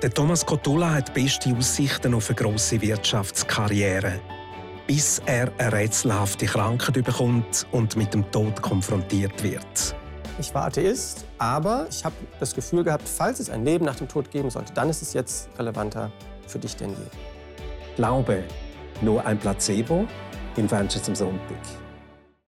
Der Thomas Cotula hat beste Aussichten auf eine grosse Wirtschaftskarriere, bis er eine rätselhafte Krankheit bekommt und mit dem Tod konfrontiert wird. Ich war Atheist, aber ich habe das Gefühl gehabt, falls es ein Leben nach dem Tod geben sollte, dann ist es jetzt relevanter für dich denn je. Glaube, nur ein Placebo im Fenster zum Sonntag.